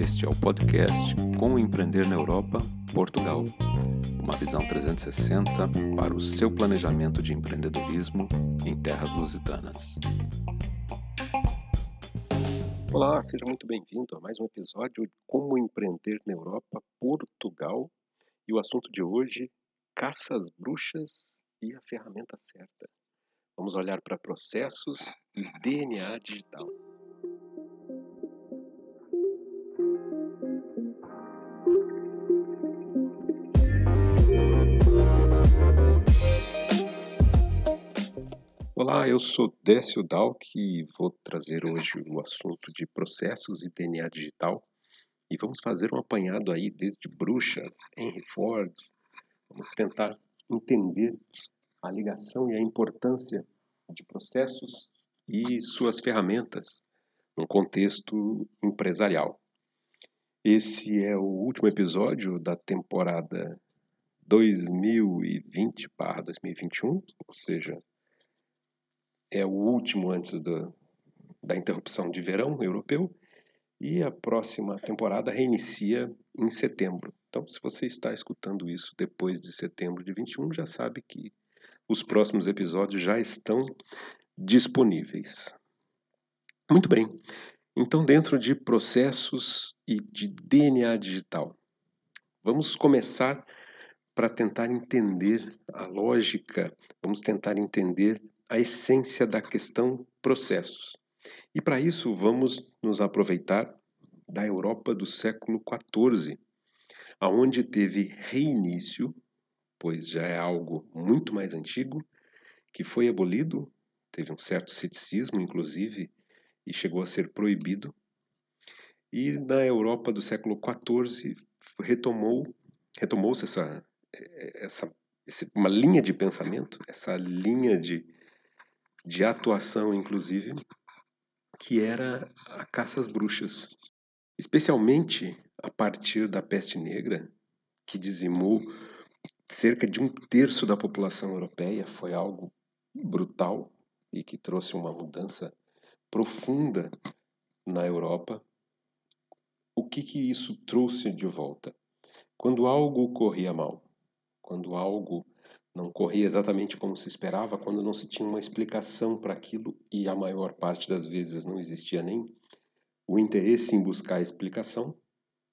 Este é o podcast Como Empreender na Europa, Portugal. Uma visão 360 para o seu planejamento de empreendedorismo em terras lusitanas. Olá, seja muito bem-vindo a mais um episódio de Como Empreender na Europa, Portugal. E o assunto de hoje, caça às bruxas e a ferramenta certa. Vamos olhar para processos e DNA digital. Olá, eu sou Décio Dalk e vou trazer hoje o assunto de processos e DNA digital. E vamos fazer um apanhado aí desde bruxas, Henry Ford. Vamos tentar entender a ligação e a importância de processos e suas ferramentas no contexto empresarial. Esse é o último episódio da temporada 2020/2021, ou seja, é o último antes do, da interrupção de verão europeu e a próxima temporada reinicia em setembro. Então, se você está escutando isso depois de setembro de 21, já sabe que os próximos episódios já estão disponíveis. Muito bem. Então, dentro de processos e de DNA digital, vamos começar para tentar entender a lógica, vamos tentar entender a essência da questão processos. E para isso vamos nos aproveitar da Europa do século XIV, aonde teve reinício, pois já é algo muito mais antigo, que foi abolido, teve um certo ceticismo, inclusive, e chegou a ser proibido. E na Europa do século XIV retomou retomou-se essa, essa, essa uma linha de pensamento, essa linha de, de atuação, inclusive, que era a caça às bruxas. Especialmente a partir da peste negra, que dizimou cerca de um terço da população europeia, foi algo brutal e que trouxe uma mudança profunda na Europa. O que, que isso trouxe de volta? Quando algo corria mal, quando algo não corria exatamente como se esperava, quando não se tinha uma explicação para aquilo e a maior parte das vezes não existia nem o interesse em buscar a explicação,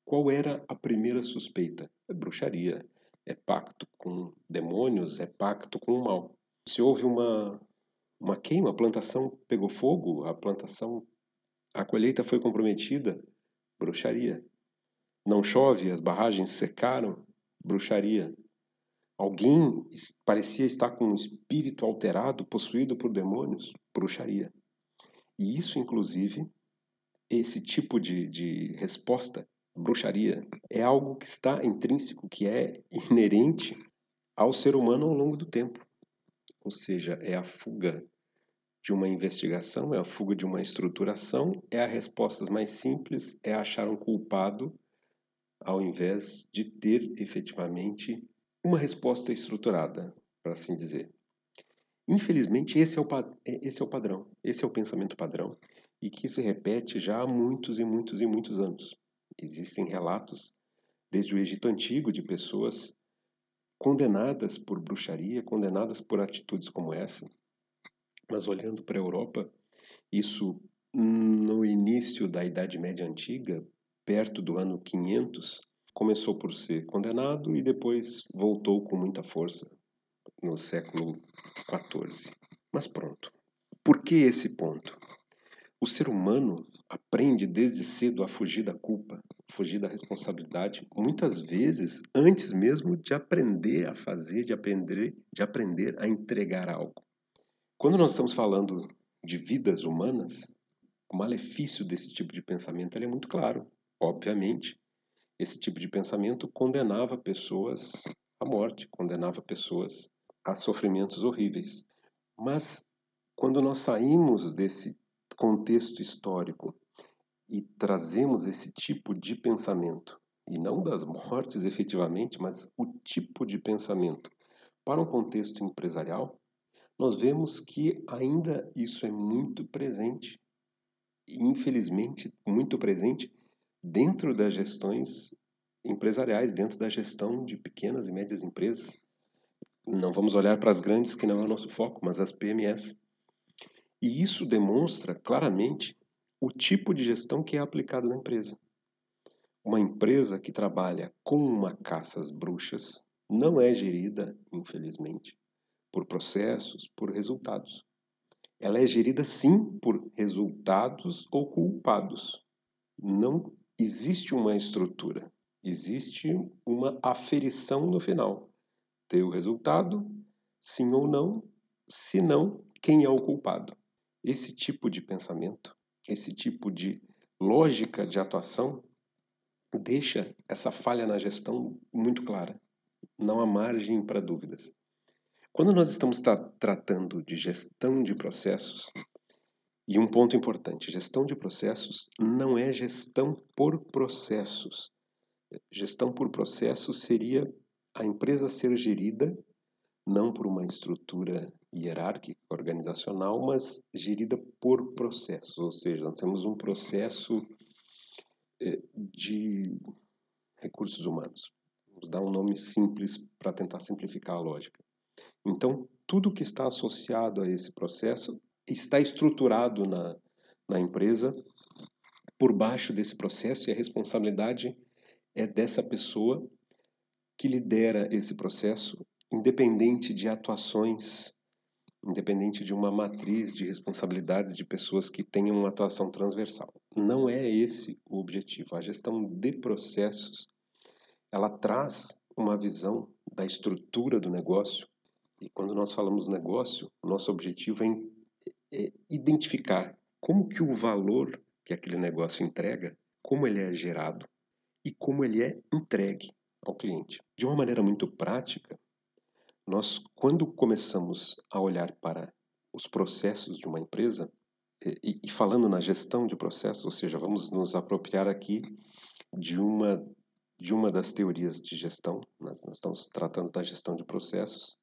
qual era a primeira suspeita? É bruxaria, é pacto com demônios, é pacto com o mal. Se houve uma uma queima, a plantação pegou fogo, a plantação a colheita foi comprometida, bruxaria. Não chove, as barragens secaram, bruxaria. Alguém parecia estar com um espírito alterado, possuído por demônios, bruxaria. E isso, inclusive, esse tipo de, de resposta, bruxaria, é algo que está intrínseco, que é inerente ao ser humano ao longo do tempo. Ou seja, é a fuga de uma investigação, é a fuga de uma estruturação, é a resposta mais simples, é achar um culpado, ao invés de ter efetivamente uma resposta estruturada, para assim dizer. Infelizmente, esse é, o, é, esse é o padrão, esse é o pensamento padrão e que se repete já há muitos e muitos e muitos anos. Existem relatos desde o Egito Antigo de pessoas condenadas por bruxaria, condenadas por atitudes como essa. Mas olhando para a Europa, isso no início da Idade Média Antiga, perto do ano 500, começou por ser condenado e depois voltou com muita força no século XIV. Mas pronto. Por que esse ponto? O ser humano aprende desde cedo a fugir da culpa, fugir da responsabilidade, muitas vezes antes mesmo de aprender a fazer, de aprender, de aprender a entregar algo. Quando nós estamos falando de vidas humanas, o malefício desse tipo de pensamento é muito claro. Obviamente, esse tipo de pensamento condenava pessoas à morte, condenava pessoas a sofrimentos horríveis. Mas quando nós saímos desse contexto histórico e trazemos esse tipo de pensamento, e não das mortes efetivamente, mas o tipo de pensamento para um contexto empresarial, nós vemos que ainda isso é muito presente, infelizmente muito presente dentro das gestões empresariais, dentro da gestão de pequenas e médias empresas. Não vamos olhar para as grandes, que não é o nosso foco, mas as PMS. E isso demonstra claramente o tipo de gestão que é aplicado na empresa. Uma empresa que trabalha com uma caça às bruxas não é gerida, infelizmente, por processos, por resultados. Ela é gerida sim por resultados ou culpados. Não existe uma estrutura, existe uma aferição no final. Ter o resultado, sim ou não, se não, quem é o culpado. Esse tipo de pensamento, esse tipo de lógica de atuação deixa essa falha na gestão muito clara. Não há margem para dúvidas. Quando nós estamos tra tratando de gestão de processos, e um ponto importante: gestão de processos não é gestão por processos. Gestão por processos seria a empresa ser gerida não por uma estrutura hierárquica, organizacional, mas gerida por processos, ou seja, nós temos um processo eh, de recursos humanos. Vamos dar um nome simples para tentar simplificar a lógica. Então, tudo que está associado a esse processo está estruturado na, na empresa por baixo desse processo e a responsabilidade é dessa pessoa que lidera esse processo, independente de atuações, independente de uma matriz de responsabilidades de pessoas que tenham uma atuação transversal. Não é esse o objetivo. A gestão de processos, ela traz uma visão da estrutura do negócio e quando nós falamos negócio, nosso objetivo é, é identificar como que o valor que aquele negócio entrega, como ele é gerado e como ele é entregue ao cliente. De uma maneira muito prática, nós quando começamos a olhar para os processos de uma empresa e, e falando na gestão de processos, ou seja, vamos nos apropriar aqui de uma de uma das teorias de gestão, nós, nós estamos tratando da gestão de processos,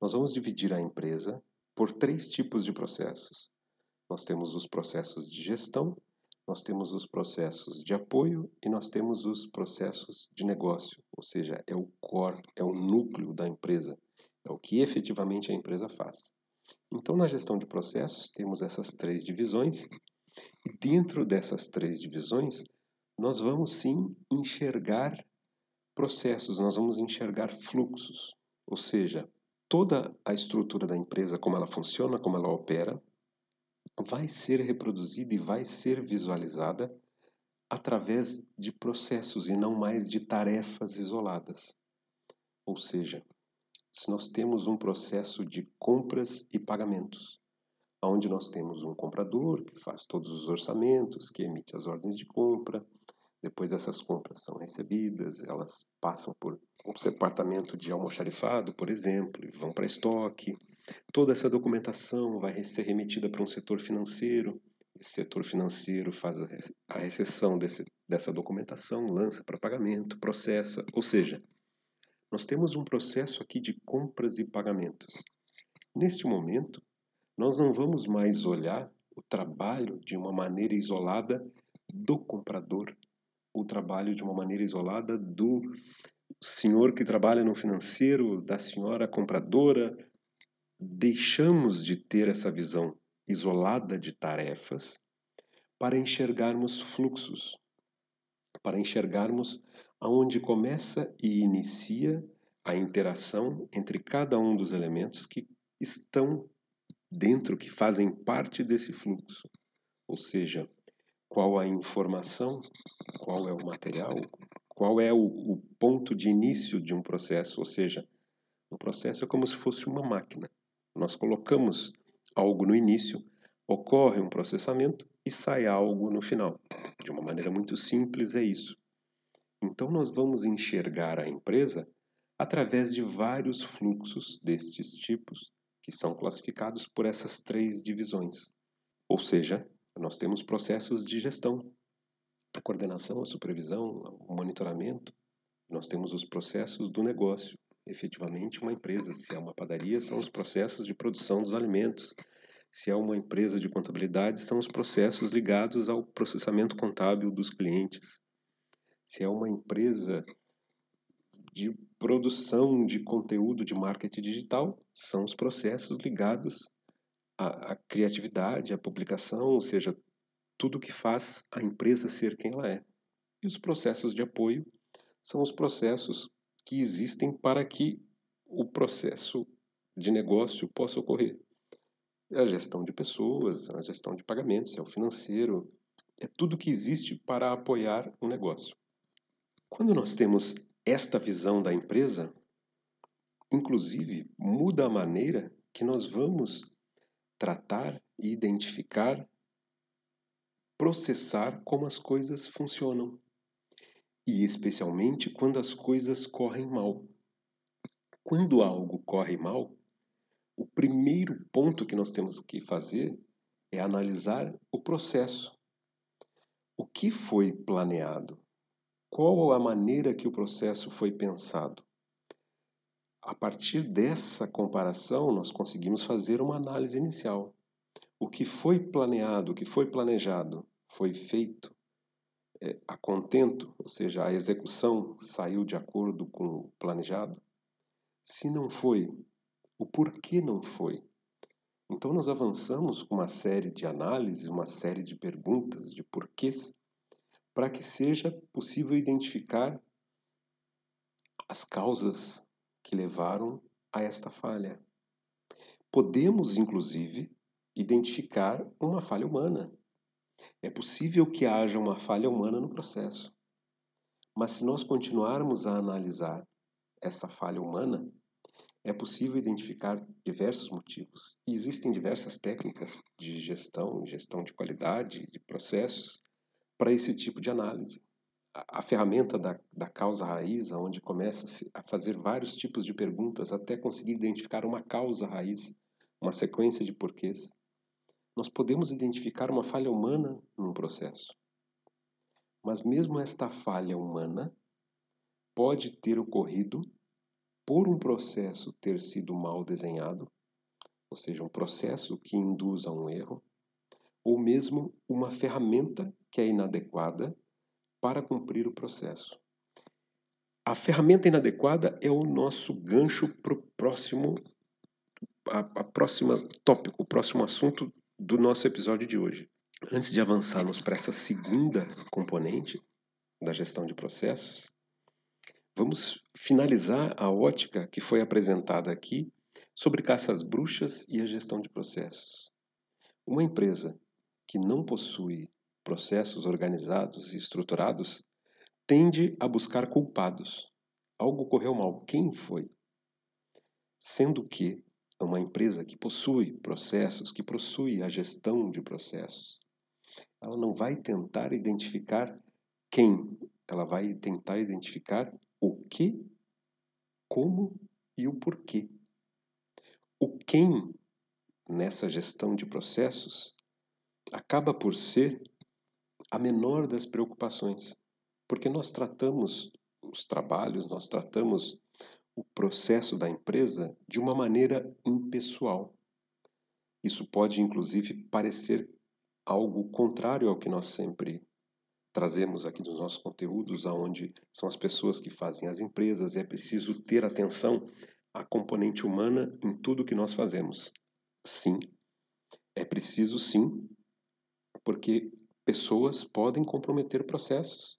nós vamos dividir a empresa por três tipos de processos. Nós temos os processos de gestão, nós temos os processos de apoio e nós temos os processos de negócio, ou seja, é o core, é o núcleo da empresa, é o que efetivamente a empresa faz. Então, na gestão de processos, temos essas três divisões, e dentro dessas três divisões, nós vamos sim enxergar processos, nós vamos enxergar fluxos, ou seja, toda a estrutura da empresa, como ela funciona, como ela opera, vai ser reproduzida e vai ser visualizada através de processos e não mais de tarefas isoladas. Ou seja, se nós temos um processo de compras e pagamentos, onde nós temos um comprador que faz todos os orçamentos, que emite as ordens de compra, depois essas compras são recebidas, elas passam por um departamento de almoxarifado, por exemplo, e vão para estoque. Toda essa documentação vai ser remetida para um setor financeiro. Esse setor financeiro faz a recessão desse, dessa documentação, lança para pagamento, processa. Ou seja, nós temos um processo aqui de compras e pagamentos. Neste momento, nós não vamos mais olhar o trabalho de uma maneira isolada do comprador o trabalho de uma maneira isolada do senhor que trabalha no financeiro, da senhora compradora. Deixamos de ter essa visão isolada de tarefas para enxergarmos fluxos, para enxergarmos aonde começa e inicia a interação entre cada um dos elementos que estão dentro, que fazem parte desse fluxo. Ou seja, qual a informação, qual é o material, qual é o, o, ponto de início de um processo, ou seja, um processo é como se fosse uma máquina. Nós colocamos algo no início, ocorre um processamento e sai algo no final. De uma maneira muito simples é isso. Então nós vamos enxergar a empresa através de vários fluxos destes tipos que são classificados por essas três divisões. Ou seja, nós temos processos de gestão, a coordenação, a supervisão, o monitoramento. Nós temos os processos do negócio. Efetivamente, uma empresa, se é uma padaria, são os processos de produção dos alimentos. Se é uma empresa de contabilidade, são os processos ligados ao processamento contábil dos clientes. Se é uma empresa de produção de conteúdo de marketing digital, são os processos ligados à, à criatividade, à publicação, ou seja, tudo que faz a empresa ser quem ela é. E os processos de apoio são os processos que existem para que o processo de negócio possa ocorrer. É a gestão de pessoas, a gestão de pagamentos, é o financeiro, é tudo que existe para apoiar o negócio. Quando nós temos esta visão da empresa, inclusive muda a maneira que nós vamos tratar e identificar, processar como as coisas funcionam. E especialmente quando as coisas correm mal. Quando algo corre mal, o primeiro ponto que nós temos que fazer é analisar o processo. O que foi planeado? Qual a maneira que o processo foi pensado? A partir dessa comparação, nós conseguimos fazer uma análise inicial. O que foi planeado, o que foi planejado, foi feito é, a contento, ou seja, a execução saiu de acordo com o planejado? Se não foi, o porquê não foi? Então, nós avançamos com uma série de análises, uma série de perguntas, de porquês, para que seja possível identificar as causas que levaram a esta falha. Podemos, inclusive, identificar uma falha humana. É possível que haja uma falha humana no processo. Mas se nós continuarmos a analisar essa falha humana, é possível identificar diversos motivos. E existem diversas técnicas de gestão, gestão de qualidade, de processos, para esse tipo de análise. A, a ferramenta da, da causa raiz, onde começa a fazer vários tipos de perguntas até conseguir identificar uma causa raiz, uma sequência de porquês, nós podemos identificar uma falha humana num processo. Mas mesmo esta falha humana pode ter ocorrido por um processo ter sido mal desenhado, ou seja, um processo que induz a um erro, ou mesmo uma ferramenta que é inadequada para cumprir o processo. A ferramenta inadequada é o nosso gancho para o próximo, a, a próxima tópico, o próximo assunto do nosso episódio de hoje. Antes de avançarmos para essa segunda componente da gestão de processos, Vamos finalizar a ótica que foi apresentada aqui sobre caça às bruxas e a gestão de processos. Uma empresa que não possui processos organizados e estruturados tende a buscar culpados. Algo correu mal. Quem foi? Sendo que uma empresa que possui processos, que possui a gestão de processos, ela não vai tentar identificar quem, ela vai tentar identificar o que, como e o porquê. O quem nessa gestão de processos acaba por ser a menor das preocupações, porque nós tratamos os trabalhos, nós tratamos o processo da empresa de uma maneira impessoal. Isso pode, inclusive, parecer algo contrário ao que nós sempre trazemos aqui nos nossos conteúdos, aonde são as pessoas que fazem as empresas, e é preciso ter atenção à componente humana em tudo que nós fazemos. Sim, é preciso sim, porque pessoas podem comprometer processos.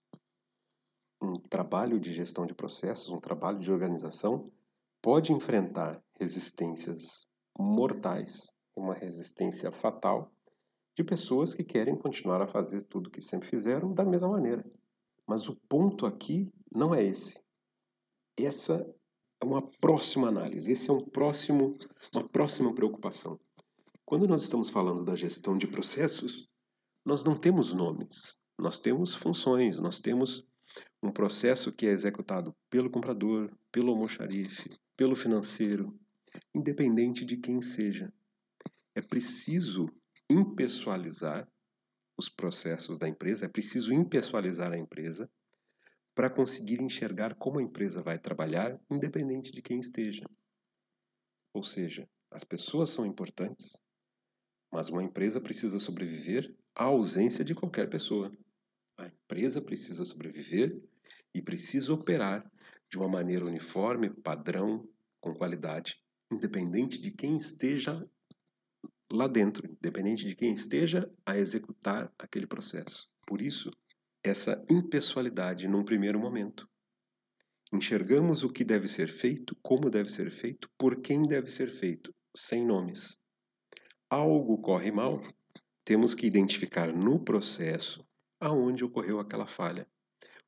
Um trabalho de gestão de processos, um trabalho de organização, pode enfrentar resistências mortais, uma resistência fatal, de pessoas que querem continuar a fazer tudo que sempre fizeram da mesma maneira. Mas o ponto aqui não é esse. Essa é uma próxima análise, esse é um próximo, uma próxima preocupação. Quando nós estamos falando da gestão de processos, nós não temos nomes, nós temos funções, nós temos um processo que é executado pelo comprador, pelo almoxarife, pelo financeiro, independente de quem seja. É preciso impessoalizar os processos da empresa, é preciso impessoalizar a empresa para conseguir enxergar como a empresa vai trabalhar, independente de quem esteja. Ou seja, as pessoas são importantes, mas uma empresa precisa sobreviver à ausência de qualquer pessoa. A empresa precisa sobreviver e precisa operar de uma maneira uniforme, padrão, com qualidade, independente de quem esteja lá dentro, independente de quem esteja a executar aquele processo. Por isso, essa impessoalidade num primeiro momento. Enxergamos o que deve ser feito, como deve ser feito, por quem deve ser feito, sem nomes. Algo corre mal, temos que identificar no processo aonde ocorreu aquela falha,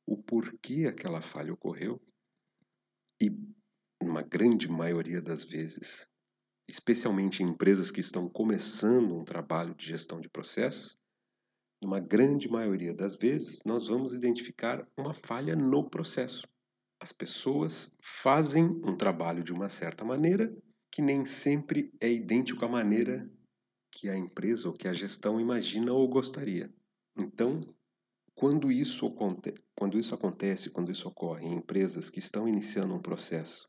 o porquê aquela falha ocorreu e, numa grande maioria das vezes, especialmente em empresas que estão começando um trabalho de gestão de processos, numa grande maioria das vezes, nós vamos identificar uma falha no processo. As pessoas fazem um trabalho de uma certa maneira que nem sempre é idêntico à maneira que a empresa ou que a gestão imagina ou gostaria. Então, quando isso, quando isso acontece, quando isso ocorre em empresas que estão iniciando um processo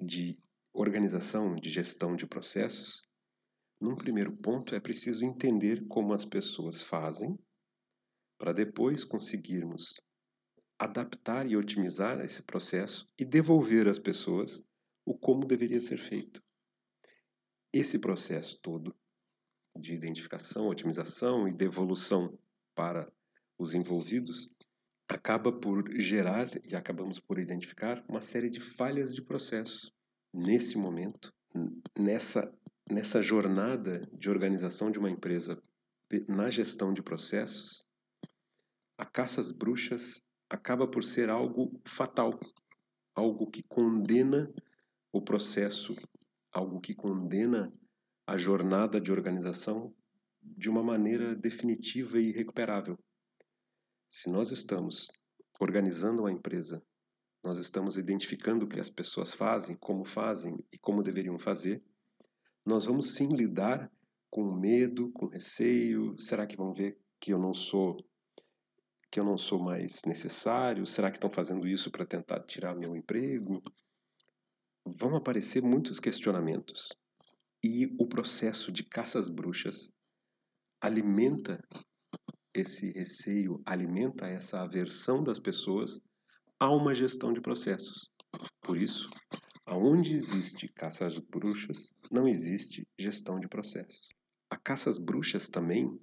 de organização, de gestão de processos, num primeiro ponto é preciso entender como as pessoas fazem, para depois conseguirmos adaptar e otimizar esse processo e devolver às pessoas o como deveria ser feito. Esse processo todo de identificação, otimização e devolução para os envolvidos acaba por gerar e acabamos por identificar uma série de falhas de processos. Nesse momento, nessa, nessa jornada de organização de uma empresa na gestão de processos, a caça às bruxas acaba por ser algo fatal, algo que condena o processo algo que condena a jornada de organização de uma maneira definitiva e irrecuperável. Se nós estamos organizando uma empresa, nós estamos identificando o que as pessoas fazem, como fazem e como deveriam fazer, nós vamos sim lidar com medo, com receio, será que vão ver que eu não sou que eu não sou mais necessário? Será que estão fazendo isso para tentar tirar meu emprego? Vão aparecer muitos questionamentos. E o processo de caças bruxas alimenta esse receio, alimenta essa aversão das pessoas a uma gestão de processos. Por isso, aonde existe caça às bruxas, não existe gestão de processos. A caça às bruxas também,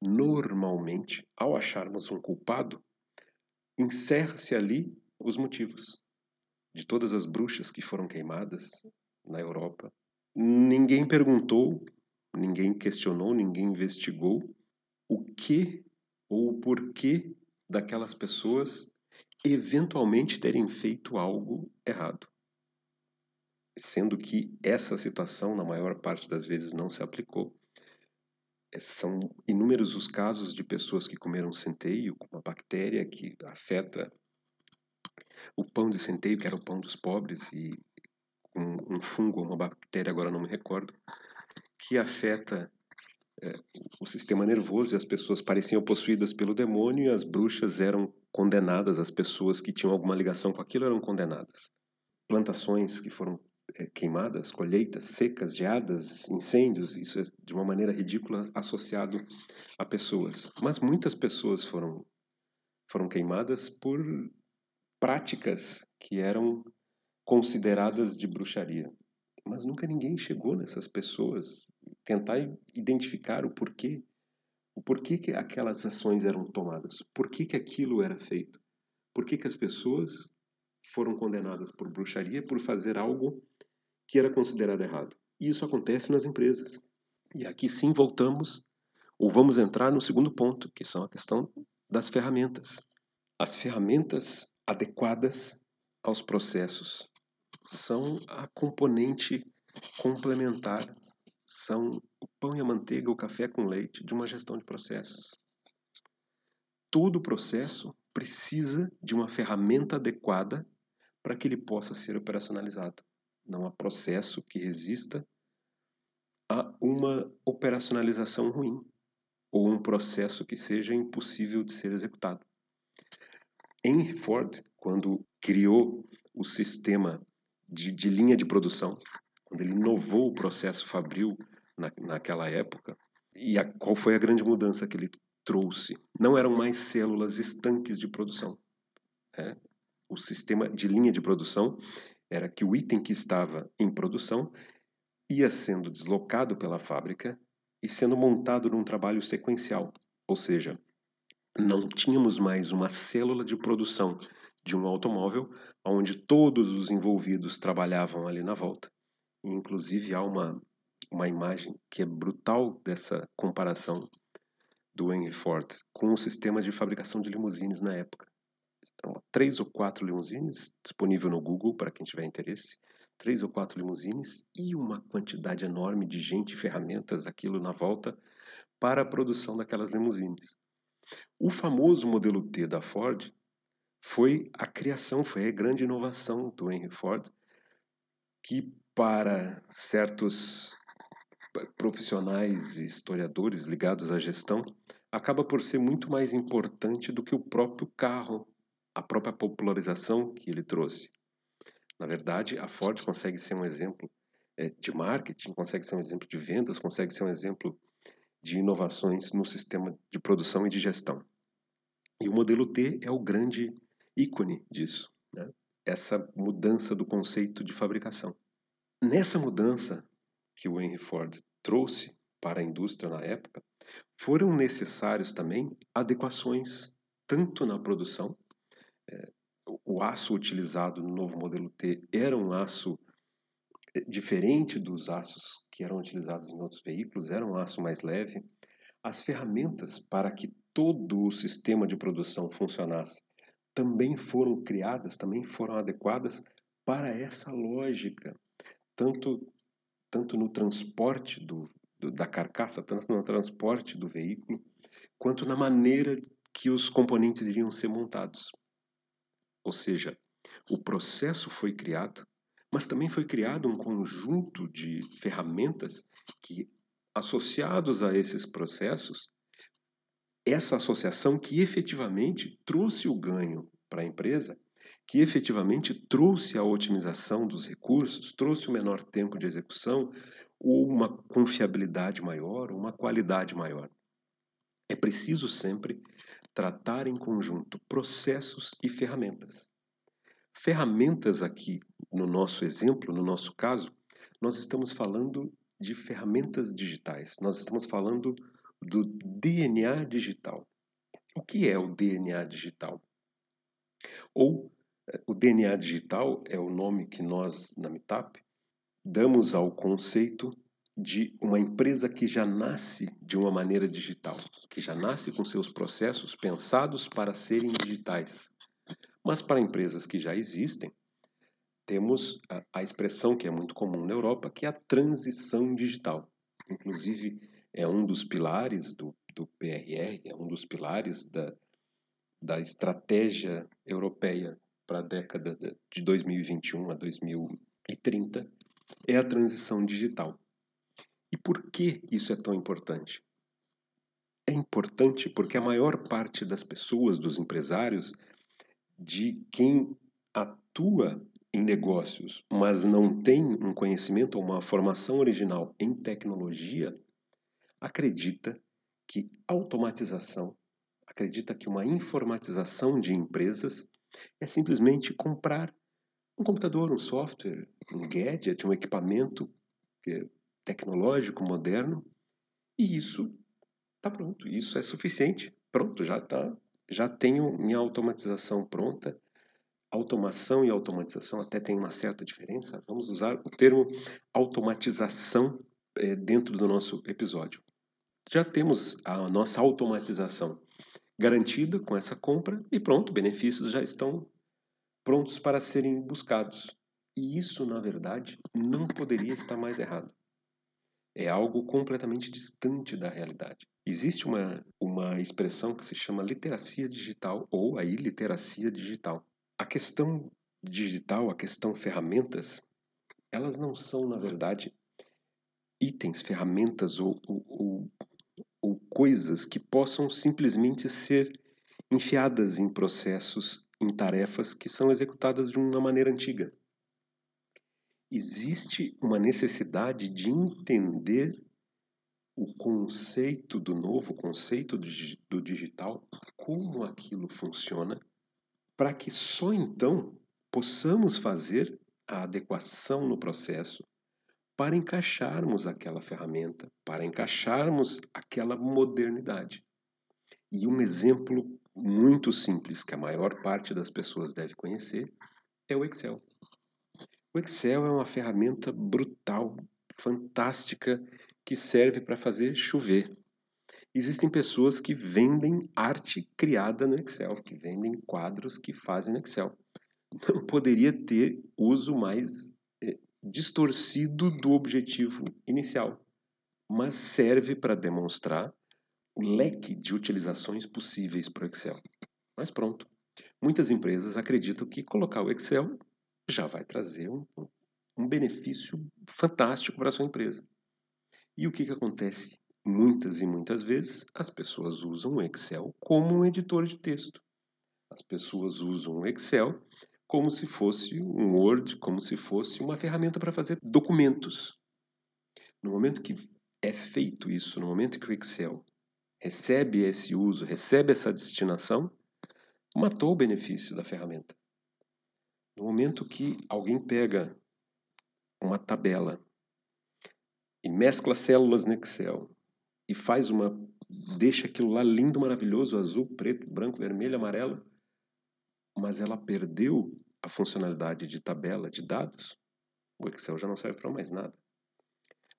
normalmente, ao acharmos um culpado, encerra-se ali os motivos de todas as bruxas que foram queimadas na Europa. Ninguém perguntou, ninguém questionou, ninguém investigou o que ou o porquê daquelas pessoas eventualmente terem feito algo errado. Sendo que essa situação, na maior parte das vezes, não se aplicou. São inúmeros os casos de pessoas que comeram centeio uma bactéria que afeta o pão de centeio, que era o pão dos pobres, e um, um fungo, uma bactéria, agora não me recordo, que afeta é, o sistema nervoso e as pessoas pareciam possuídas pelo demônio e as bruxas eram condenadas, as pessoas que tinham alguma ligação com aquilo eram condenadas. Plantações que foram é, queimadas, colheitas secas, geadas, incêndios, isso é de uma maneira ridícula associado a pessoas. Mas muitas pessoas foram foram queimadas por práticas que eram consideradas de bruxaria. Mas nunca ninguém chegou nessas pessoas tentar identificar o porquê, o porquê que aquelas ações eram tomadas, por que, aquilo era feito, por que, que as pessoas foram condenadas por bruxaria por fazer algo que era considerado errado. E isso acontece nas empresas. E aqui sim voltamos, ou vamos entrar no segundo ponto, que são a questão das ferramentas. As ferramentas adequadas aos processos. São a componente complementar, são o pão e a manteiga, o café com leite de uma gestão de processos. Todo processo precisa de uma ferramenta adequada para que ele possa ser operacionalizado. Não há processo que resista a uma operacionalização ruim ou um processo que seja impossível de ser executado. Henry Ford, quando criou o sistema de, de linha de produção, quando ele inovou o processo fabril na, naquela época, e a, qual foi a grande mudança que ele trouxe? Não eram mais células estanques de produção. Né? O sistema de linha de produção era que o item que estava em produção ia sendo deslocado pela fábrica e sendo montado num trabalho sequencial, ou seja, não tínhamos mais uma célula de produção de um automóvel onde todos os envolvidos trabalhavam ali na volta. Inclusive há uma uma imagem que é brutal dessa comparação do Henry Ford com o sistema de fabricação de limusines na época. Então, três ou quatro limusines disponível no Google para quem tiver interesse três ou quatro limusines e uma quantidade enorme de gente e ferramentas, aquilo na volta, para a produção daquelas limusines. O famoso modelo T da Ford foi a criação, foi a grande inovação do Henry Ford, que para certos profissionais e historiadores ligados à gestão, acaba por ser muito mais importante do que o próprio carro, a própria popularização que ele trouxe. Na verdade, a Ford consegue ser um exemplo é, de marketing, consegue ser um exemplo de vendas, consegue ser um exemplo de inovações no sistema de produção e de gestão. E o modelo T é o grande ícone disso, né? essa mudança do conceito de fabricação. Nessa mudança que o Henry Ford trouxe para a indústria na época, foram necessários também adequações tanto na produção, é, o aço utilizado no novo modelo T era um aço diferente dos aços que eram utilizados em outros veículos, era um aço mais leve. As ferramentas para que todo o sistema de produção funcionasse também foram criadas, também foram adequadas para essa lógica, tanto tanto no transporte do, do, da carcaça, tanto no transporte do veículo, quanto na maneira que os componentes iriam ser montados. Ou seja, o processo foi criado, mas também foi criado um conjunto de ferramentas que, associados a esses processos, essa associação que efetivamente trouxe o ganho para a empresa, que efetivamente trouxe a otimização dos recursos, trouxe o menor tempo de execução, ou uma confiabilidade maior, uma qualidade maior. É preciso sempre tratar em conjunto processos e ferramentas. Ferramentas aqui, no nosso exemplo, no nosso caso, nós estamos falando de ferramentas digitais. Nós estamos falando do DNA digital. O que é o DNA digital? Ou eh, o DNA digital é o nome que nós, na Meetup, damos ao conceito de uma empresa que já nasce de uma maneira digital, que já nasce com seus processos pensados para serem digitais. Mas para empresas que já existem, temos a, a expressão que é muito comum na Europa, que é a transição digital. Inclusive, é um dos pilares do, do PRR, é um dos pilares da, da estratégia europeia para a década de 2021 a 2030, é a transição digital. E por que isso é tão importante? É importante porque a maior parte das pessoas, dos empresários, de quem atua em negócios, mas não tem um conhecimento ou uma formação original em tecnologia, acredita que automatização, acredita que uma informatização de empresas é simplesmente comprar um computador, um software, um gadget, um equipamento é tecnológico, moderno, e isso está pronto, isso é suficiente. Pronto, já está, já tenho minha automatização pronta. Automação e automatização até tem uma certa diferença. Vamos usar o termo automatização é, dentro do nosso episódio. Já temos a nossa automatização garantida com essa compra e pronto, benefícios já estão prontos para serem buscados. E isso, na verdade, não poderia estar mais errado é algo completamente distante da realidade. Existe uma, uma expressão que se chama literacia digital ou a iliteracia digital. A questão digital, a questão ferramentas, elas não são, na verdade, itens, ferramentas ou, ou, ou, ou coisas que possam simplesmente ser enfiadas em processos, em tarefas que são executadas de uma maneira antiga existe uma necessidade de entender o conceito do novo, o conceito do, digital, como aquilo funciona, para que só então possamos fazer a adequação no processo para encaixarmos aquela ferramenta, para encaixarmos aquela modernidade. E um exemplo muito simples que a maior parte das pessoas deve conhecer é o Excel. O Excel é uma ferramenta brutal, fantástica, que serve para fazer chover. Existem pessoas que vendem arte criada no Excel, que vendem quadros que fazem no Excel. Não poderia ter uso mais é, distorcido do objetivo inicial, mas serve para demonstrar o leque de utilizações possíveis para o Excel. Mas pronto. Muitas empresas acreditam que colocar o Excel já vai trazer um, um benefício fantástico para a sua empresa. E o que, que acontece? Muitas e muitas vezes as pessoas usam o Excel como um editor de texto. As pessoas usam o Excel como se fosse um Word, como se fosse uma ferramenta para fazer documentos. No momento que é feito isso, no momento que o Excel recebe esse uso, recebe essa destinação, matou o benefício da ferramenta. No momento que alguém pega uma tabela e mescla células no Excel e faz uma deixa aquilo lá lindo, maravilhoso, azul, preto, branco, vermelho, amarelo, mas ela perdeu a funcionalidade de tabela de dados, o Excel já não serve para mais nada.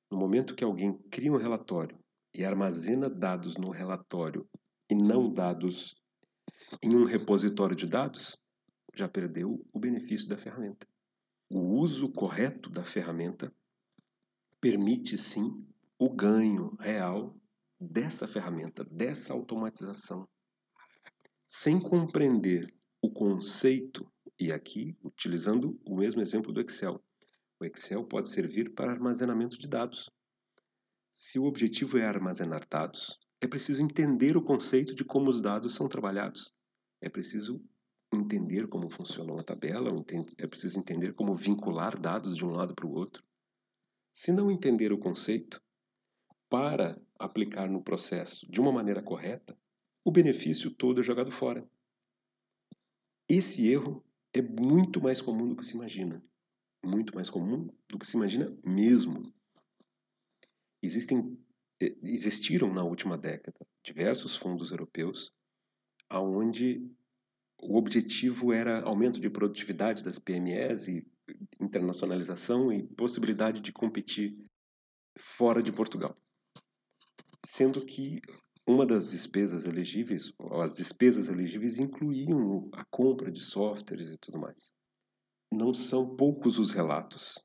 No momento que alguém cria um relatório e armazena dados no relatório e não dados em um repositório de dados, já perdeu o benefício da ferramenta. O uso correto da ferramenta permite sim o ganho real dessa ferramenta, dessa automatização. Sem compreender o conceito, e aqui utilizando o mesmo exemplo do Excel, o Excel pode servir para armazenamento de dados. Se o objetivo é armazenar dados, é preciso entender o conceito de como os dados são trabalhados. É preciso entender como funciona uma tabela, é preciso entender como vincular dados de um lado para o outro. Se não entender o conceito, para aplicar no processo de uma maneira correta, o benefício todo é jogado fora. Esse erro é muito mais comum do que se imagina. Muito mais comum do que se imagina mesmo. Existem, eh, existiram na última década diversos fundos europeus aonde o objetivo era aumento de produtividade das PMEs e internacionalização e possibilidade de competir fora de Portugal. Sendo que uma das despesas elegíveis, as despesas elegíveis incluíam a compra de softwares e tudo mais. Não são poucos os relatos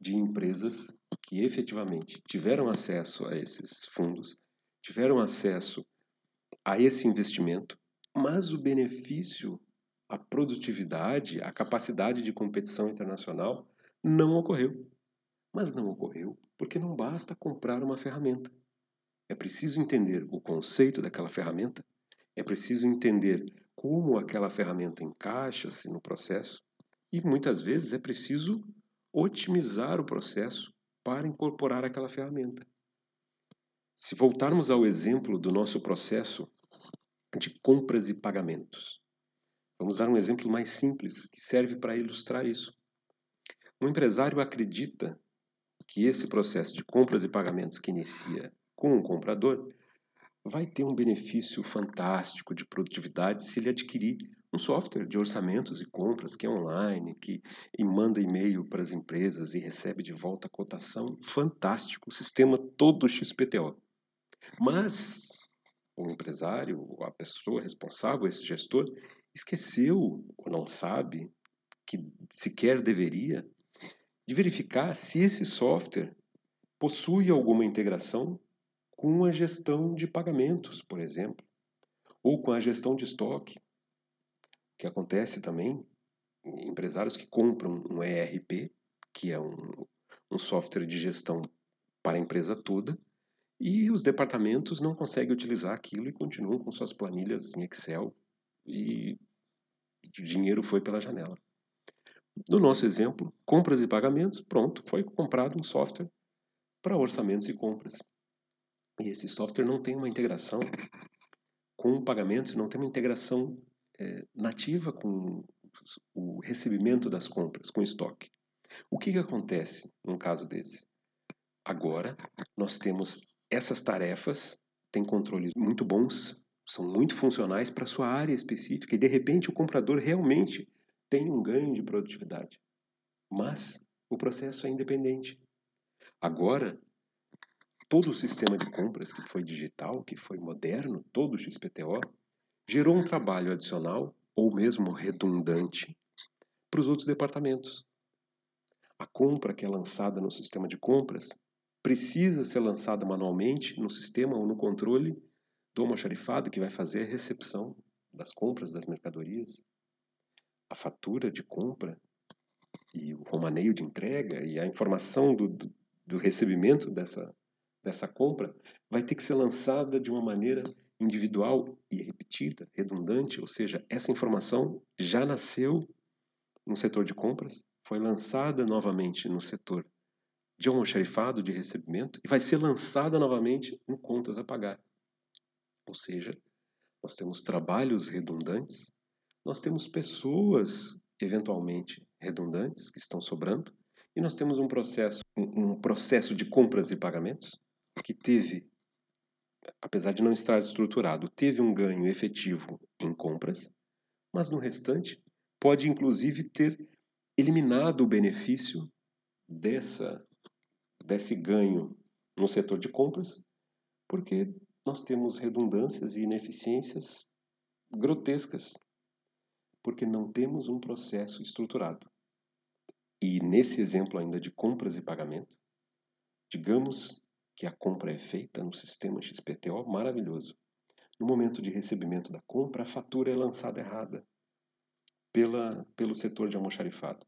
de empresas que efetivamente tiveram acesso a esses fundos, tiveram acesso a esse investimento, mas o benefício, a produtividade, a capacidade de competição internacional não ocorreu. Mas não ocorreu porque não basta comprar uma ferramenta. É preciso entender o conceito daquela ferramenta, é preciso entender como aquela ferramenta encaixa-se no processo e muitas vezes é preciso otimizar o processo para incorporar aquela ferramenta. Se voltarmos ao exemplo do nosso processo de compras e pagamentos, vamos dar um exemplo mais simples que serve para ilustrar isso. Um empresário acredita que esse processo de compras e pagamentos que inicia com o comprador vai ter um benefício fantástico de produtividade se ele adquirir um software de orçamentos e compras que é online, que manda e-mail para as empresas e recebe de volta a cotação. Fantástico, o sistema todo XPTO. Mas o empresário, a pessoa responsável, esse gestor, esqueceu ou não sabe que sequer deveria de verificar se esse software possui alguma integração com a gestão de pagamentos, por exemplo, ou com a gestão de estoque, que acontece também em empresários que compram um ERP, que é um, um software de gestão para a empresa toda, e os departamentos não conseguem utilizar aquilo e continuam com suas planilhas em Excel e o dinheiro foi pela janela. No nosso exemplo, compras e pagamentos, pronto, foi comprado um software para orçamentos e compras. E esse software não tem uma integração com pagamentos, não tem uma integração é, nativa com o recebimento das compras, com estoque. O que, que acontece num caso desse? Agora, nós temos essas tarefas, têm controles muito bons, são muito funcionais para sua área específica, e de repente o comprador realmente tem um ganho de produtividade. Mas o processo é independente. Agora, todo o sistema de compras que foi digital, que foi moderno, todo o XPTO, gerou um trabalho adicional ou mesmo redundante para os outros departamentos. A compra que é lançada no sistema de compras precisa ser lançada manualmente no sistema ou no controle do almoxarifado que vai fazer a recepção das compras das mercadorias. A fatura de compra e o romaneio de entrega e a informação do, do, do recebimento dessa, dessa compra vai ter que ser lançada de uma maneira individual e repetida, redundante, ou seja, essa informação já nasceu no setor de compras, foi lançada novamente no setor de almoxarifado, de recebimento, e vai ser lançada novamente em contas a pagar. Ou seja, nós temos trabalhos redundantes, nós temos pessoas eventualmente redundantes que estão sobrando, e nós temos um processo, um, um processo de compras e pagamentos que teve, apesar de não estar estruturado, teve um ganho efetivo em compras, mas no restante pode inclusive ter eliminado o benefício dessa desse ganho no setor de compras, porque nós temos redundâncias e ineficiências grotescas, porque não temos um processo estruturado. E nesse exemplo ainda de compras e pagamento, digamos que a compra é feita no sistema XPTO maravilhoso. No momento de recebimento da compra, a fatura é lançada errada pela, pelo setor de almoxarifado.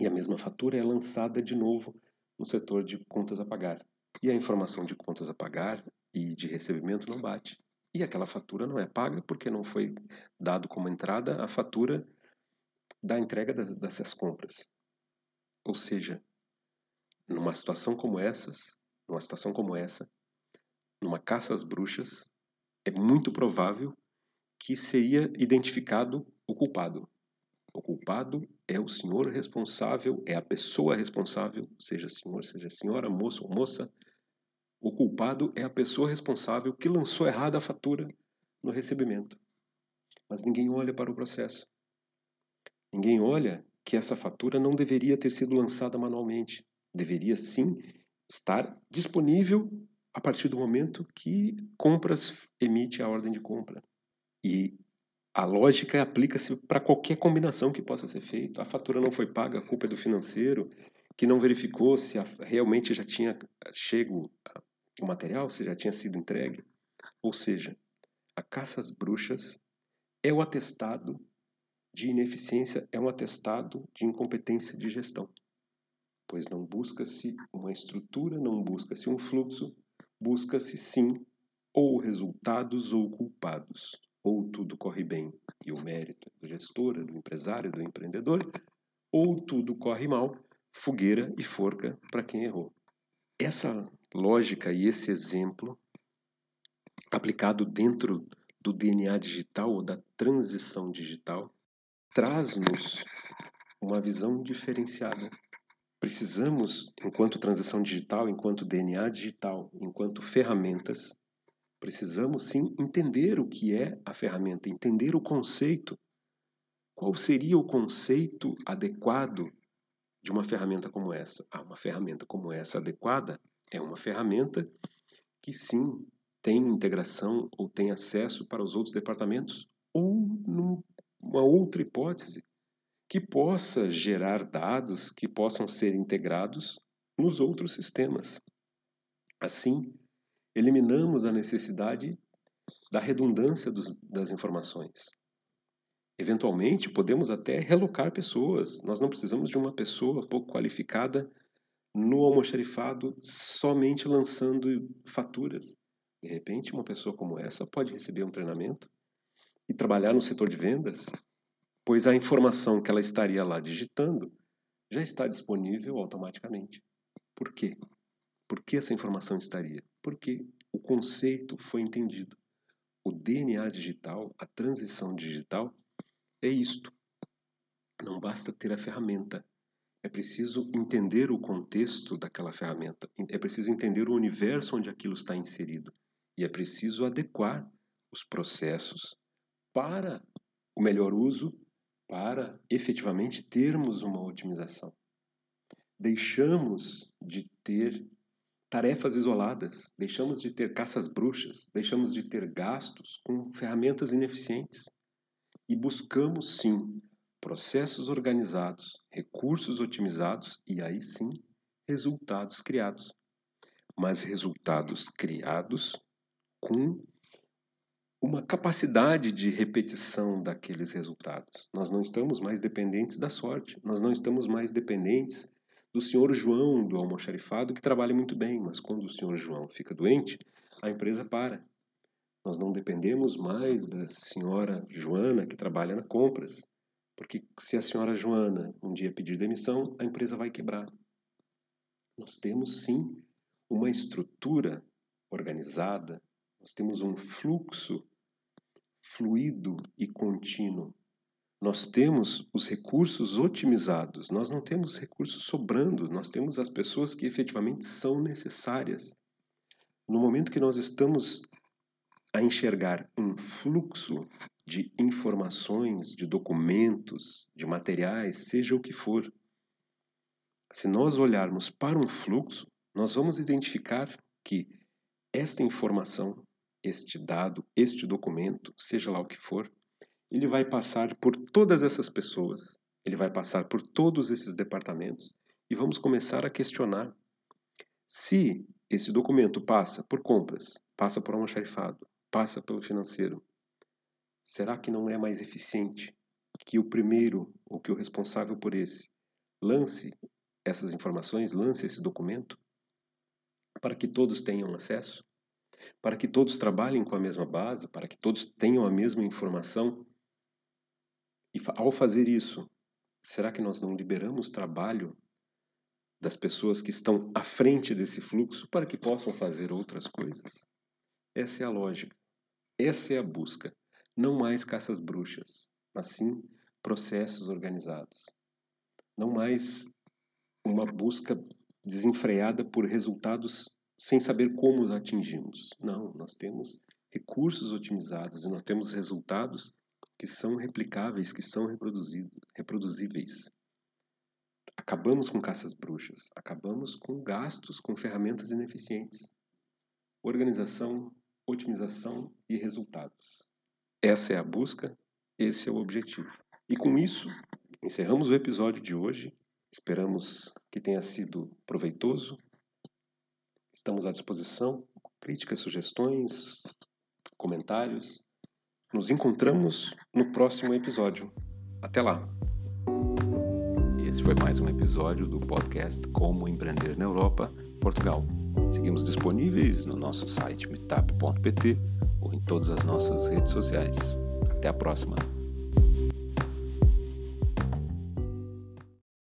E a mesma fatura é lançada de novo no setor de contas a pagar. E a informação de contas a pagar e de recebimento não bate. E aquela fatura não é paga porque não foi dado como entrada a fatura da entrega dessas compras. Ou seja, numa situação como essas, numa situação como essa, numa caça às bruxas, é muito provável que seria identificado o culpado. O culpado é o senhor responsável, é a pessoa responsável, seja senhor, seja senhora, moço ou moça. O culpado é a pessoa responsável que lançou errada a fatura no recebimento. Mas ninguém olha para o processo. Ninguém olha que essa fatura não deveria ter sido lançada manualmente. Deveria sim estar disponível a partir do momento que compras emite a ordem de compra. E a lógica aplica-se para qualquer combinação que possa ser feita. A fatura não foi paga, a culpa é do financeiro, que não verificou se realmente já tinha chego o material, se já tinha sido entregue. Ou seja, a caça às bruxas é o atestado de ineficiência, é um atestado de incompetência de gestão pois não busca-se uma estrutura, não busca-se um fluxo, busca-se sim ou resultados ou culpados. Ou tudo corre bem e o mérito é do gestor, é do empresário, do empreendedor, ou tudo corre mal, fogueira e forca para quem errou. Essa lógica e esse exemplo aplicado dentro do DNA digital ou da transição digital traz-nos uma visão diferenciada Precisamos, enquanto transição digital, enquanto DNA digital, enquanto ferramentas, precisamos sim entender o que é a ferramenta, entender o conceito. Qual seria o conceito adequado de uma ferramenta como essa? Ah, uma ferramenta como essa adequada é uma ferramenta que sim tem integração ou tem acesso para os outros departamentos, ou numa outra hipótese, que possa gerar dados que possam ser integrados nos outros sistemas. Assim, eliminamos a necessidade da redundância dos, das informações. Eventualmente, podemos até relocar pessoas. Nós não precisamos de uma pessoa pouco qualificada no almoxarifado somente lançando faturas. De repente, uma pessoa como essa pode receber um treinamento e trabalhar no setor de vendas pois a informação que ela estaria lá digitando já está disponível automaticamente. Por quê? Por que essa informação estaria? Porque o conceito foi entendido. o DNA digital, a transição digital, é isto. Não basta ter a ferramenta, é preciso entender o contexto daquela ferramenta, é preciso entender o universo onde aquilo está inserido e é preciso adequar os processos para o melhor uso, para efetivamente termos uma otimização. Deixamos de ter tarefas isoladas, deixamos de ter caças bruxas, deixamos de ter gastos com ferramentas ineficientes e buscamos sim processos organizados, recursos otimizados e aí sim resultados criados. Mas resultados criados com uma capacidade de repetição daqueles resultados. Nós não estamos mais dependentes da sorte, nós não estamos mais dependentes do senhor João do almoxarifado que trabalha muito bem, mas quando o senhor João fica doente, a empresa para. Nós não dependemos mais da senhora Joana que trabalha na compras, porque se a senhora Joana um dia pedir demissão, a empresa vai quebrar. Nós temos sim uma estrutura organizada, nós temos um fluxo fluido e contínuo. Nós temos os recursos otimizados, nós não temos recursos sobrando, nós temos as pessoas que efetivamente são necessárias. No momento que nós estamos a enxergar um fluxo de informações, de documentos, de materiais, seja o que for. Se nós olharmos para um fluxo, nós vamos identificar que esta informação, este dado, este documento, seja lá o que for, ele vai passar por todas essas pessoas, ele vai passar por todos esses departamentos e vamos começar a questionar se esse documento passa por compras, passa por almoxarifado, passa pelo financeiro, será que não é mais eficiente que o primeiro, ou que o responsável por esse, lance essas informações, lance esse documento, para que todos tenham acesso? Para que todos trabalhem com a mesma base, para que todos tenham a mesma informação? E ao fazer isso, será que nós não liberamos trabalho das pessoas que estão à frente desse fluxo para que possam fazer outras coisas? Essa é a lógica. Essa é a busca. Não mais caças bruxas, mas sim processos organizados. Não mais uma busca desenfreada por resultados sem saber como os atingimos. Não, nós temos recursos otimizados e nós temos resultados que são replicáveis, que são reproduzíveis. Acabamos com caças bruxas, acabamos com gastos com ferramentas ineficientes. Organização, otimização e resultados. Essa é a busca, esse é o objetivo. E com isso, encerramos o episódio de hoje. Esperamos que tenha sido proveitoso. Estamos à disposição. Críticas, sugestões, comentários. Nos encontramos no próximo episódio. Até lá! Esse foi mais um episódio do podcast Como Empreender na Europa, Portugal. Seguimos disponíveis no nosso site meetup.pt ou em todas as nossas redes sociais. Até a próxima!